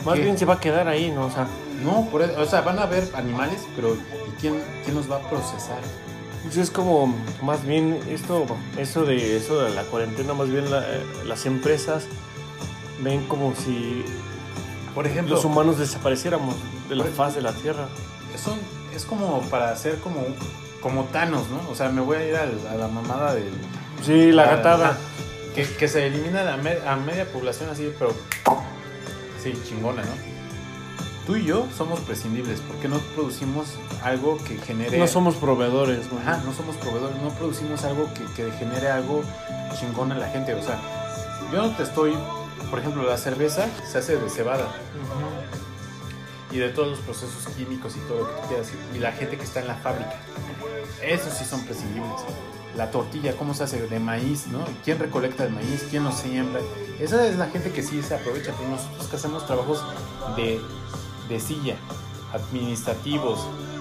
Más ¿Qué? bien se va a quedar ahí, ¿no? O sea, No, por eso- o sea, van a haber animales, pero ¿y quién, quién los va a procesar? Pues es como más bien esto, eso de eso de la cuarentena, más bien la- eh, las empresas ven como si Por ejemplo, los humanos desapareciéramos de la Por- faz de la tierra. son, es como para hacer como, como Thanos, ¿no? O sea, me voy a ir al- a, la mamada del... Sí, la gatada. ah, que, que se elimina la a media población así, pero... Sí, chingona, ¿no? Tú y yo somos prescindibles porque no producimos algo que genere... No somos proveedores, güey. Ajá, no somos proveedores, no producimos algo que, que genere algo chingón a la gente. O sea, yo no te estoy... Por ejemplo, la cerveza se hace de cebada y de todos los procesos químicos y todo lo que tú quieras. Y la gente que está en la fábrica. Esos sí son prescindibles. La tortilla, ¿cómo se hace? De maíz, ¿no? ¿Quién recolecta el maíz? ¿Quién lo siembra? Esa es la gente que sí se aprovecha. Pero nosotros que hacemos trabajos de, de silla, administrativos,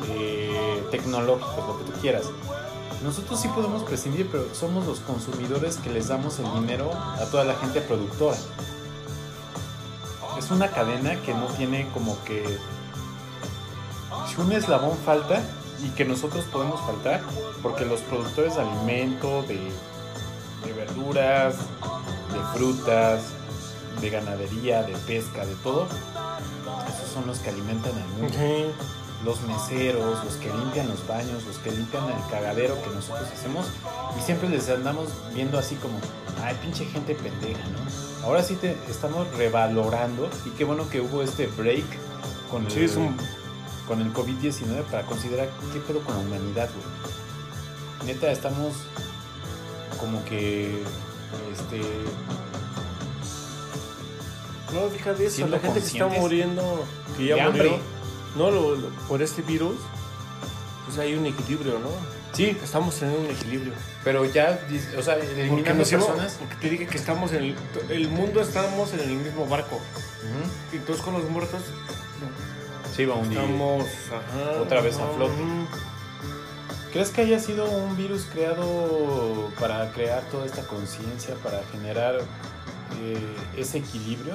eh, tecnológicos, lo que tú quieras. Nosotros sí podemos prescindir, pero somos los consumidores que les damos el dinero a toda la gente productora. Es una cadena que no tiene como que... Si un eslabón falta y que nosotros podemos faltar, porque los productores de alimento, de, de verduras, de frutas, de ganadería, de pesca, de todo, esos son los que alimentan al mundo los meseros, los que limpian los baños, los que limpian el cagadero que nosotros hacemos y siempre les andamos viendo así como, ay, pinche gente pendeja, ¿no? Ahora sí te estamos revalorando y qué bueno que hubo este break con el, Sí, es un- con el COVID-19 para considerar qué pedo con la humanidad, güey. Neta, estamos como que, este, No, fíjate eso, la gente que está muriendo, que ya murió, no, lo- lo- por este virus, pues hay un equilibrio, ¿no? Sí, Estamos teniendo un equilibrio. pero ya, o sea, eliminando personas. porque te dije que estamos en el, el mundo, estamos en el mismo barco. Ujú. Y todos con los muertos Va a hundir. estamos ajá, Otra vez a flote. ¿Crees que haya sido un virus creado para crear toda esta conciencia, para generar eh, ese equilibrio?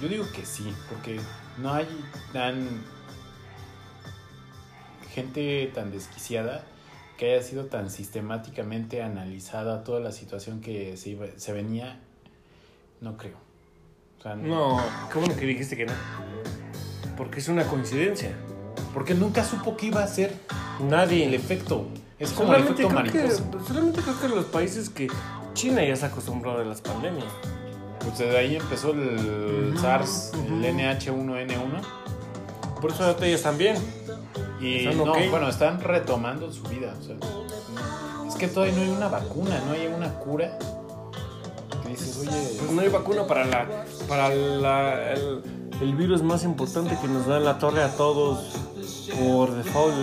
Yo digo que sí, porque no hay tan gente tan desquiciada que haya sido tan sistemáticamente analizada toda la situación que se, iba- se venía. No creo. O sea, No, qué bueno que dijiste que no. Porque es una coincidencia. Porque nunca supo que iba a ser Nadie. el efecto. Es como el solamente, efecto creo que, mariposa. solamente creo que los países que China ya se ha acostumbrado a las pandemias. Pues desde ahí empezó el SARS, ujú. el NH1N1. Por eso ahorita ellos también. Y Están no, bueno, están retomando su vida. o sea, es que todavía no hay una vacuna, no hay una cura. Que dices, Pues oye, no hay vacuna para la para la, el, el virus más importante que nos da en la torre a todos por default.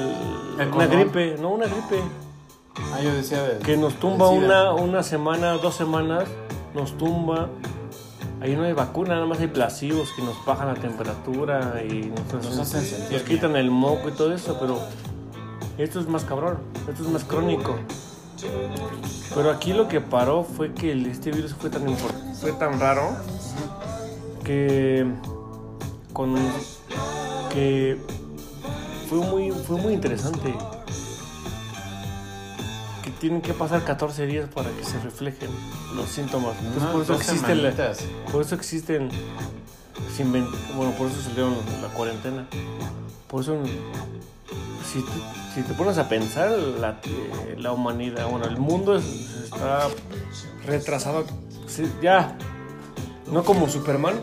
El una condón. gripe, no una gripe. ah, yo decía de- Que nos tumba una, una semana, dos semanas, nos tumba. Ahí no hay vacuna, nada más hay placebos que nos bajan la temperatura y nos, Nos hacen sentir nos quitan el moco y todo eso, pero esto es más cabrón, esto es más crónico. Pero aquí lo que paró fue que este virus fue tan fue tan raro que con que fue muy fue muy interesante que tienen que pasar 14 días para que se reflejen los síntomas. Entonces, por eso dos existe la, por eso existen. se inven- bueno, por eso salieron la cuarentena. Por eso, si, si te pones a pensar, la, eh, la humanidad, bueno, el mundo es- está retrasado. ya, no como Superman,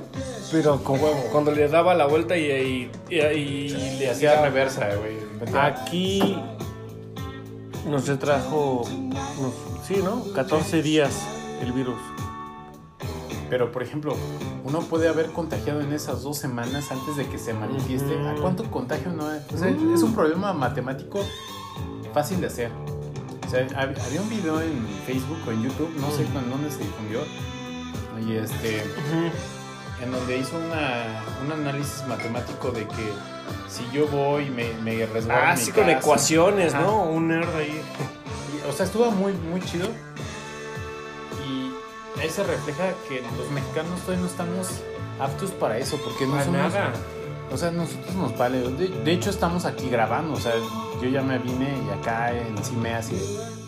pero como cuando le daba la vuelta y, y, y- y Le hacía reversa, güey. Aquí Nos retrajo, nos- sí, ¿no? 14 días el virus. Pero, por ejemplo, uno puede haber contagiado en esas dos semanas antes de que se manifieste. ¿A cuánto contagio no hay? O sea, es un problema matemático fácil de hacer. O sea, hab- había un video en Facebook o en YouTube, no sé en dónde se difundió, y este, en donde hizo una, un análisis matemático de que si yo voy y me, me resguardo Ah, mi sí, con ecuaciones, Ajá. ¿no? Un nerd ahí. Y, O sea, estuvo muy, muy chido. Y ahí se refleja que los mexicanos todavía no estamos aptos para eso, porque no Para somos- nada. O sea, nosotros nos vale. De, de hecho, estamos aquí grabando. O sea, yo ya me vine y acá encima así,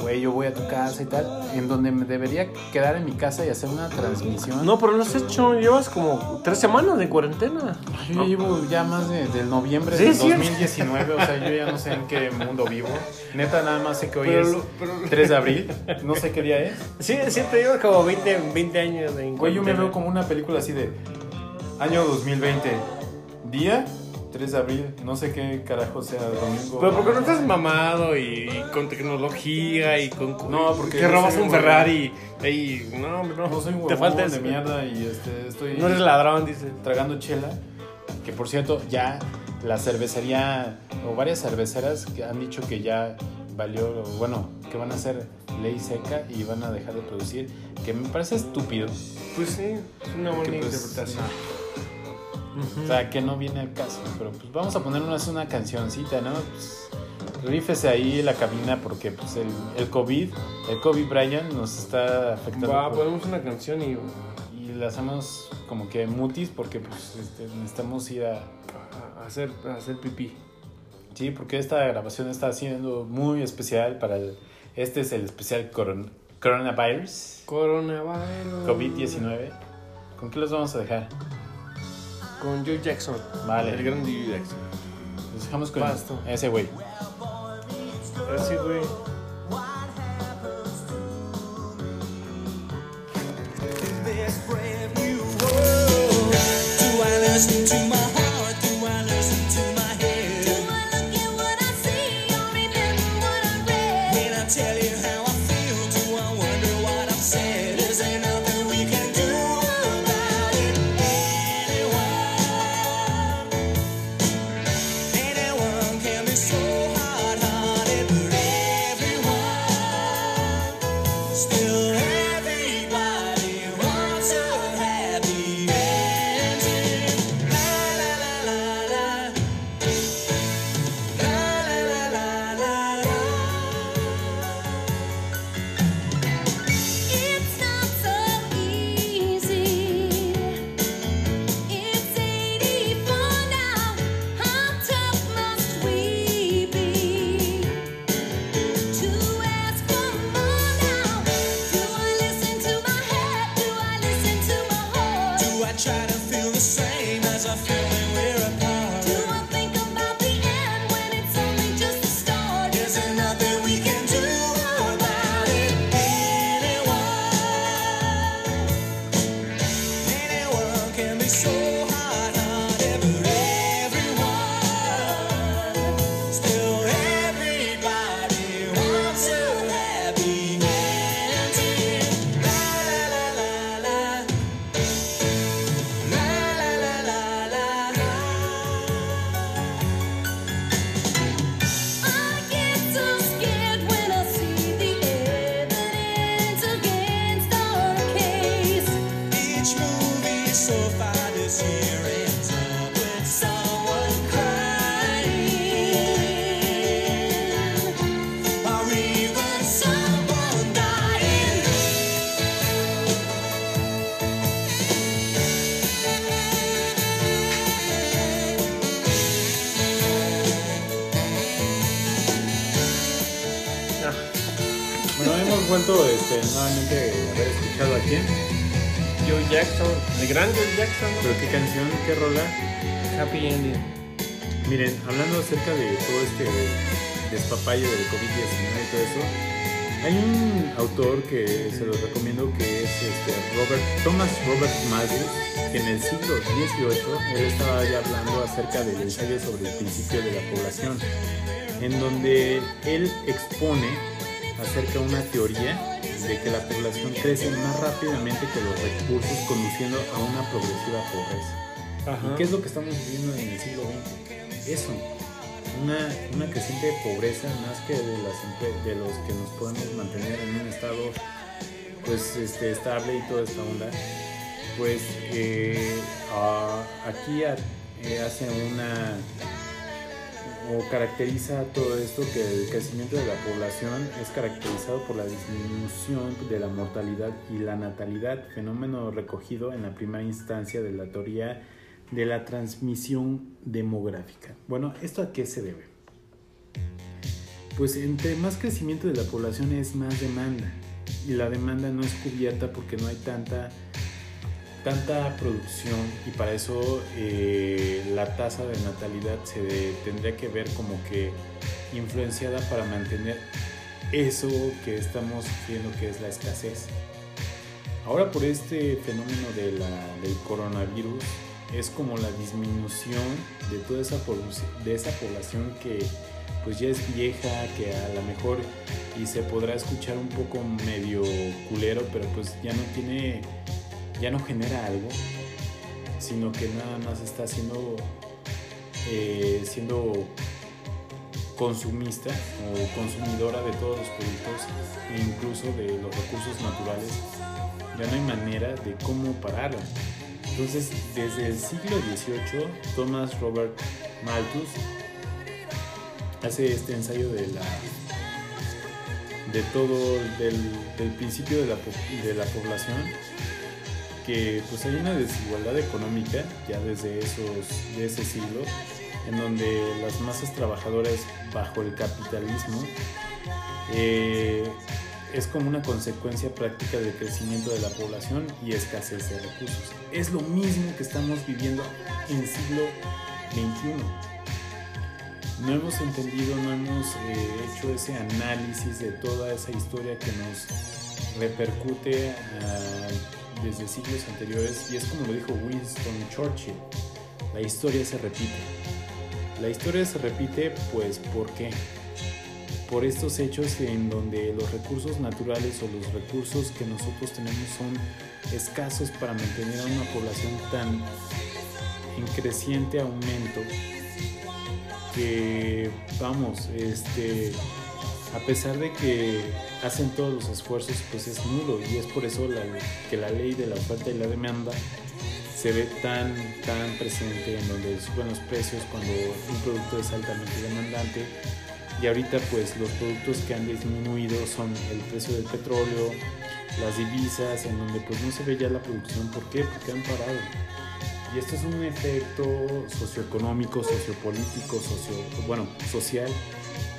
güey, yo voy a tu casa y tal. En donde me debería quedar en mi casa y hacer una transmisión. No, pero lo has hecho, llevas como tres semanas de cuarentena. Yo ya llevo ya más de, del noviembre Sí, del es cierto. 2019. O sea, yo ya no sé en qué mundo vivo. Neta, nada más sé que hoy Pero es pero- 3 de abril. No sé qué día es. Sí, siempre llevas como 20, 20 años de Güey, yo me veo como una película así de año 2020. Día 3 de abril. No sé qué carajo sea domingo. Pero porque no estás mamado y, y con tecnología y con... No, porque Te yo robas un huevón. Ferrari y... No, hombre, no. No soy un Te falta de eso. mierda y este, estoy No eres ladrón, dice. tragando chela. Que por cierto, ya la cervecería o varias cerveceras que han dicho que ya valió, bueno, que van a hacer ley seca y van a dejar de producir. Que me parece estúpido. Pues sí, es una buena que, pues, interpretación. O sea, que no viene al caso. Pero pues vamos a ponernos una cancioncita, ¿no? Pues, rífese ahí la cabina porque pues el, el COVID, el COVID Brian nos está afectando. Va, por- ponemos una canción y y le hacemos como que mutis porque pues este, necesitamos ir a... a, a hacer, a hacer pipí. Sí, porque esta grabación está siendo muy especial para el... Este es el especial coron- coronavirus, Coronavirus. COVID-19. ¿Con qué los vamos a dejar? Con Joe Jackson. Vale. El gran Joe Jackson. Los dejamos con Pasto. ese güey. Así, güey. to my a haber escuchado a quién. Joe Jackson. El gran Joe Jackson. Pero qué canción, qué rola. Happy Ending. Miren, hablando acerca de todo este despapalle del COVID-19 y todo eso, hay un autor que se los recomiendo que es este Robert, Thomas Robert Malthus, que en el siglo XVIII él estaba ya hablando acerca del ensayo sobre el principio de la población, en donde él expone acerca de una teoría de que la población crece más rápidamente que los recursos, conduciendo a una progresiva pobreza. Ajá. ¿Y qué es lo que estamos viviendo en el siglo XX? Eso, una, una creciente pobreza más que de, las, de los que nos podemos mantener en un estado pues este, estable y toda esta onda. Pues eh, aquí a- eh, hace una o caracteriza todo esto que el crecimiento de la población es caracterizado por la disminución de la mortalidad y la natalidad, fenómeno recogido en la primera instancia de la teoría de la transmisión demográfica. Bueno, ¿esto a qué se debe? Pues entre más crecimiento de la población es más demanda y la demanda no es cubierta porque no hay tanta tanta producción y para eso eh, la tasa de natalidad se tendría que ver como que influenciada para mantener eso que estamos sufriendo que es la escasez. Ahora por este fenómeno de la- del coronavirus es como la disminución de toda esa, de esa población que pues ya es vieja, que a lo mejor y se podrá escuchar un poco medio culero, pero pues ya no tiene ya no genera algo, sino que nada más está siendo, eh, siendo consumista o consumidora de todos los productos, e incluso de los recursos naturales. Ya no hay manera de cómo pararla. Entonces, desde el siglo XVIII, Thomas Robert Malthus hace este ensayo de la de todo del, del principio de la, de la población pues hay una desigualdad económica ya desde esos de ese siglo en donde las masas trabajadoras bajo el capitalismo eh, es como una consecuencia práctica del crecimiento de la población y escasez de recursos. Es lo mismo que estamos viviendo en siglo XXI. No hemos entendido, no hemos eh, hecho ese análisis de toda esa historia que nos repercute ah, desde siglos anteriores y es como lo dijo Winston Churchill, la historia se repite. La historia se repite pues ¿por qué? Por estos hechos en donde los recursos naturales o los recursos que nosotros tenemos son escasos para mantener a una población tan en creciente aumento que vamos, este a pesar de que hacen todos los esfuerzos, pues es nulo y es por eso la- que la ley de la oferta y la demanda se ve tan, tan presente en donde suben los precios cuando un producto es altamente demandante y ahorita pues los productos que han disminuido son el precio del petróleo, las divisas, en donde pues no se ve ya la producción, ¿por qué? Porque han parado. Y esto es un efecto socioeconómico, sociopolítico, socio, bueno, social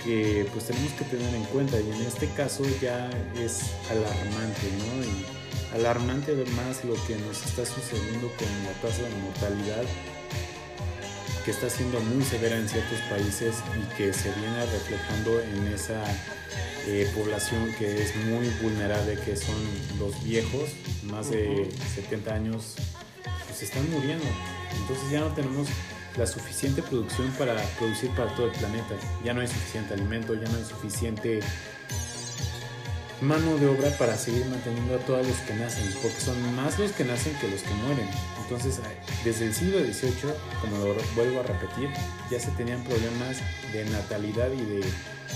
que pues tenemos que tener en cuenta y en este caso ya es alarmante, ¿no? Y alarmante además lo que nos está sucediendo con la tasa de mortalidad que está siendo muy severa en ciertos países y que se viene reflejando en esa eh, población que es muy vulnerable, que son los viejos, más de 70 años, pues están muriendo. Entonces ya no tenemos la suficiente producción para producir para todo el planeta. Ya no hay suficiente alimento, ya no hay suficiente mano de obra para seguir manteniendo a todos los que nacen, porque son más los que nacen que los que mueren. Entonces, desde el siglo XVIII, como lo vuelvo a repetir, ya se tenían problemas de natalidad y de,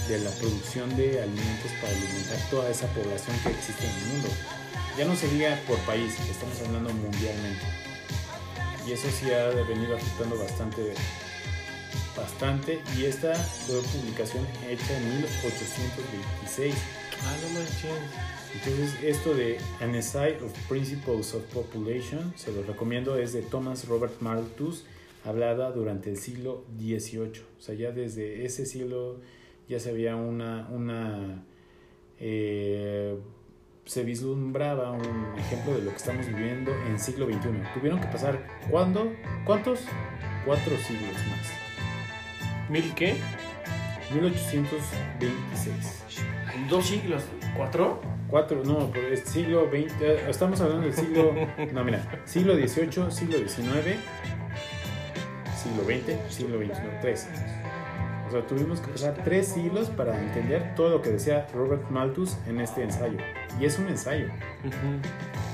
de la producción de alimentos para alimentar toda esa población que existe en el mundo. Ya no se diga por país, estamos hablando mundialmente. Y eso sí ha venido afectando bastante, bastante. Y esta fue publicación hecha en 1826. Ah, no manches. Entonces, esto de An Essay of Principles of Population, se lo recomiendo, es de Thomas Robert Malthus, hablada durante el siglo XVIII. O sea, ya desde ese siglo ya se había una, una eh, se vislumbraba un ejemplo de lo que estamos viviendo en siglo XXI. Tuvieron que pasar, ¿cuándo? ¿Cuántos? Cuatro siglos más. ¿Mil qué? 1826. Dos siglos. ¿Cuatro? Cuatro, no, por el siglo XX, eh, estamos hablando del siglo, no, mira, siglo XVIII, siglo XIX, siglo XX, siglo XXI, tres. O sea, tuvimos que pasar tres siglos para entender todo lo que decía Robert Malthus en este ensayo. Y es un ensayo.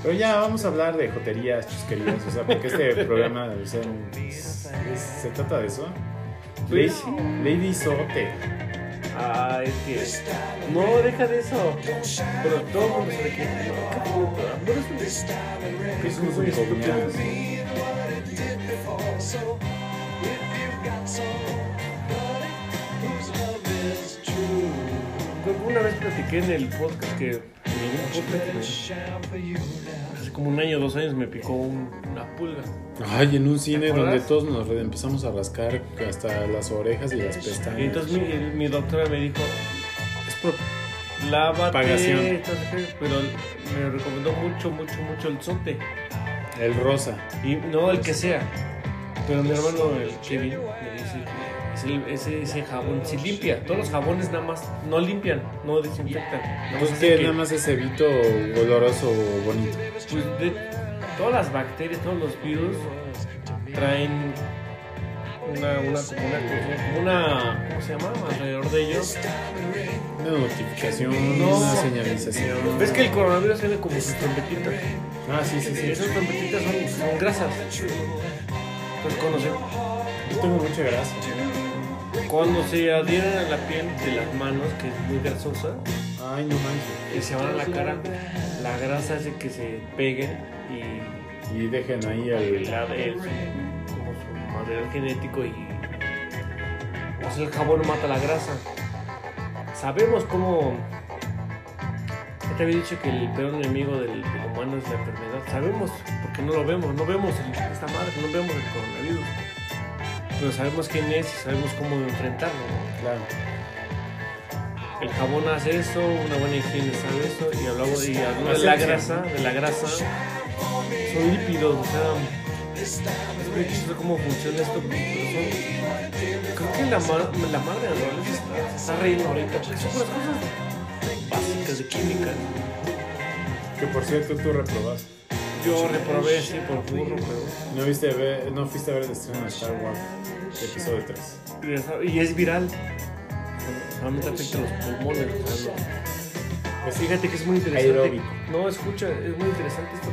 Pero ya vamos a hablar de joterías, chusquerías, o sea, porque este programa o sea, es- es- se trata de eso. Lady, Sote. Ah, es que. No, deja de eso. Pero todo el mundo sabe que. No. No un- es un subcomunidad. Creo que Una vez platiqué en el podcast que. En hace como un año o dos años me picó un- una pulga. Ay, en un cine ¿Te donde acuerdas? todos nos empezamos a rascar hasta las orejas y las pestañas. Y entonces mi, el- mi doctora me dijo: es por lávate. Pagación. entonces, ¿qué? Pero me recomendó mucho, mucho, mucho el sote. el rosa. Y no el que sea. Pero mi hermano, el Kevin, es ese, ese jabón si limpia. Todos los jabones nada más no limpian, no desinfectan. Pues que nada más ese evito oloroso bonito. pues, de todas las bacterias, todos los virus traen una, una, una, una, ¿cómo se llama? Alrededor de ellos. Una notificación, No. una señalización. ¿Ves que el coronavirus tiene como sus trompetitas? Ah, sí, sí, sí. Esas trompetitas son, son grasas. Entonces cuando se, Yo tengo mucha grasa. Cuando se adhieren a la piel de las manos, que es muy grasosa, Ay, no manches. y se van a la cara, la grasa hace que se peguen y Y dejen ahí el, como su material genético y o sea, el jabón mata la grasa. Sabemos cómo. Ya te había dicho que el peor enemigo del, del humano es la enfermedad. Sabemos, porque no lo vemos, no vemos el- esta madre, no vemos el coronavirus. Pero sabemos quién es y sabemos cómo enfrentarlo. ¿no? Claro. El jabón hace eso, una buena higiene sabe eso, y hablamos y hablamos de la grasa, de la grasa, son lípidos, o sea, es muy chistoso cómo funciona esto, pero son, creo que la, ma- la madre naturaleza está, se está riendo ahorita, porque son puras cosas básicas de química. Que por cierto tú reprobaste. Yo reprobé así por burro, pero, No, viste ver, no fuiste a ver el estreno de Star Wars, episodio 3. y es viral, solamente afecta los pulmones. Pues Fíjate que es muy interesante. Aeróbico. No, escucha, es muy interesante esto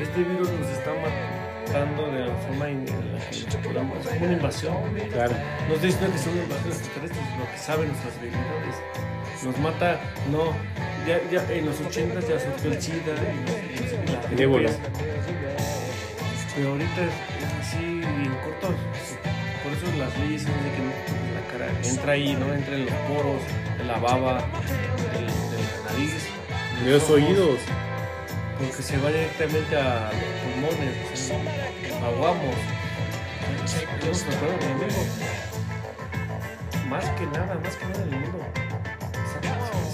este virus nos está matando de la forma en en la que una invasión. Claro. No estoy diciendo que son invasiones extraterrestres, lo que saben nuestras debilidades. Nos mata, no, ya, ya en los 80 ya surgió el SIDA y, la ébola. Pero ahorita es así en corto. Por eso las leyes son de que no toques la cara. Entra ahí, ¿no? Entra en los poros, la baba, del- de, la nariz. De los oídos. Porque se va directamente a aguamos. Hemos tratado con el mundo. Más que nada, más que nada el mundo.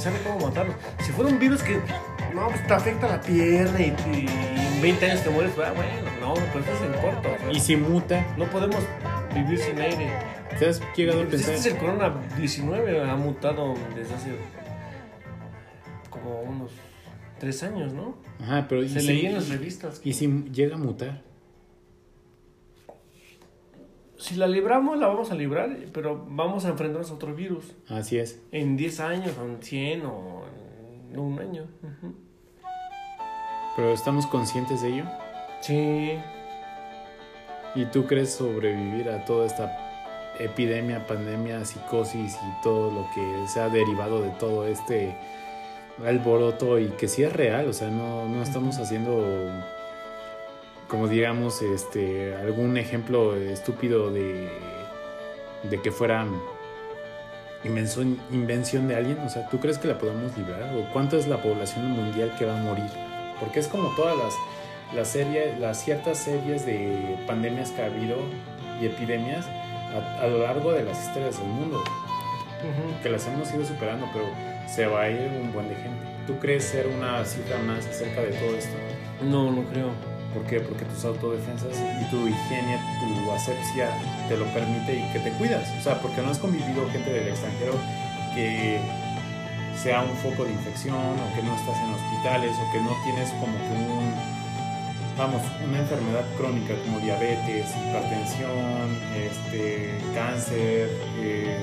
Sabe, cómo matarlo. Si fuera un virus que no, pues te afecta la pierna y, y en 20 años te mueres, ah, bueno, no, pero esto es en corto. o sea, Y si muta, no podemos vivir sin aire. ¿te has llegado a Pues pensar? este es el corona 19, ha mutado desde hace como unos 3 años, ¿no? Ajá, pero ¿y Se leía en las revistas. ¿Y si llega a mutar? Si la libramos, la vamos a librar, pero vamos a enfrentarnos a otro virus. Así es. En 10 años, o en 100, o en un año. Pero estamos conscientes de ello. Sí. ¿Y tú crees sobrevivir a toda esta epidemia, pandemia, psicosis y todo lo que se ha derivado de todo este alboroto y que sí es real? O sea, no, no estamos haciendo, como digamos, este algún ejemplo estúpido de, de que fuera invención, invención de alguien. O sea, ¿tú crees que la podemos librar? ¿O cuánto es la población mundial que va a morir? Porque es como todas las las series, las ciertas series de pandemias que ha habido y epidemias a, a lo largo de las historias del mundo, que las hemos ido superando, pero se va a ir un buen de gente. ¿Tú crees ser una cifra más acerca de todo esto? No, no creo. ¿Por qué? Porque tus autodefensas y tu higiene, tu asepsia te lo permite y que te cuidas. O sea, porque no has convivido gente del extranjero que sea un foco de infección o que no estás en hospitales o que no tienes como que un, vamos, una enfermedad crónica como diabetes, hipertensión, este, cáncer, eh,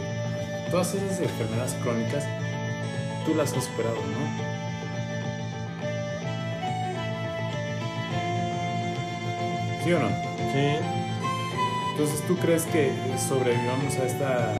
todas esas enfermedades crónicas, tú las has superado, ¿no? ¿Sí o no? Sí. Entonces, ¿tú crees que sobrevivamos a esta